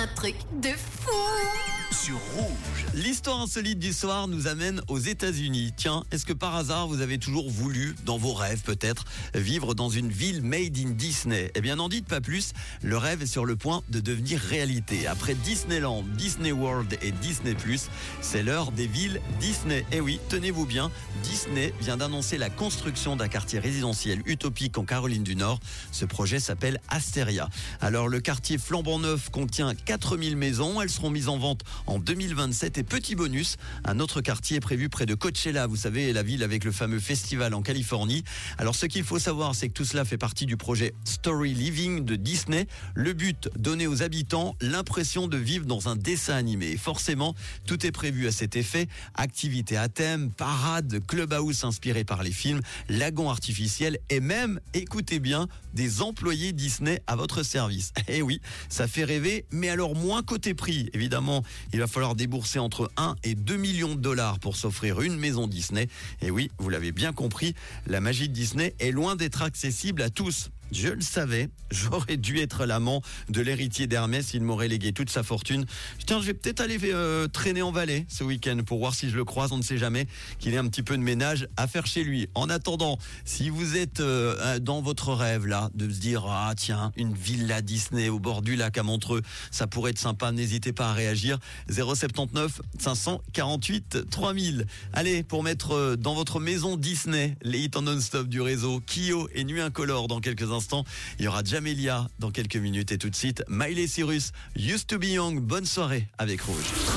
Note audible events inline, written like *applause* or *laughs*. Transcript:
un truc de fou sur Rouge. L'histoire insolite du soir nous amène aux États-Unis. Tiens, est-ce que par hasard vous avez toujours voulu, dans vos rêves peut-être, vivre dans une ville made in Disney? Eh bien, n'en dites pas plus. Le rêve est sur le point de devenir réalité. Après Disneyland, Disney World et Disney c'est l'heure des villes Disney. Eh oui, tenez-vous bien, Disney vient d'annoncer la construction d'un quartier résidentiel utopique en Caroline du Nord. Ce projet s'appelle Asteria. Alors, le quartier flambant neuf contient 4000 maisons. Elles seront mises en vente en 2027. Et petit bonus, un autre quartier est prévu près de Coachella, vous savez, la ville avec le fameux festival en Californie. Alors ce qu'il faut savoir, c'est que tout cela fait partie du projet Story Living de Disney. Le but, donner aux habitants l'impression de vivre dans un dessin animé. forcément, tout est prévu à cet effet. Activités à thème, parade, clubhouse inspiré par les films, lagon artificiel et même, écoutez bien, des employés Disney à votre service. *laughs* Eh oui, ça fait rêver, mais alors moins côté prix. Évidemment, il va falloir débourser entre 1 et 2 millions de dollars pour s'offrir une maison Disney. Et oui, vous l'avez bien compris, la magie de Disney est loin d'être accessible à tous. Je le savais, *laughs* j'aurais dû être l'amant de l'héritier d'Hermès, il m'aurait légué toute sa fortune. Tiens, je vais peut-être aller euh, traîner en Valais ce week-end pour voir si je le croise, on ne sait jamais, qu'il ait un petit peu de ménage à faire chez lui. En attendant, si vous êtes euh, dans votre rêve là, de se dire, ah tiens, une villa Disney au bord du lac à Montreux, ça pourrait être sympa, n'hésitez pas à réagir. 079 548 3000. Allez, pour mettre euh, dans votre maison Disney les hits en non-stop du réseau, Kyo et Nuit Incolore dans quelques Il y aura Jamelia dans quelques minutes et tout de suite Miley Cyrus, Used to be Young. Bonne soirée avec Rouge.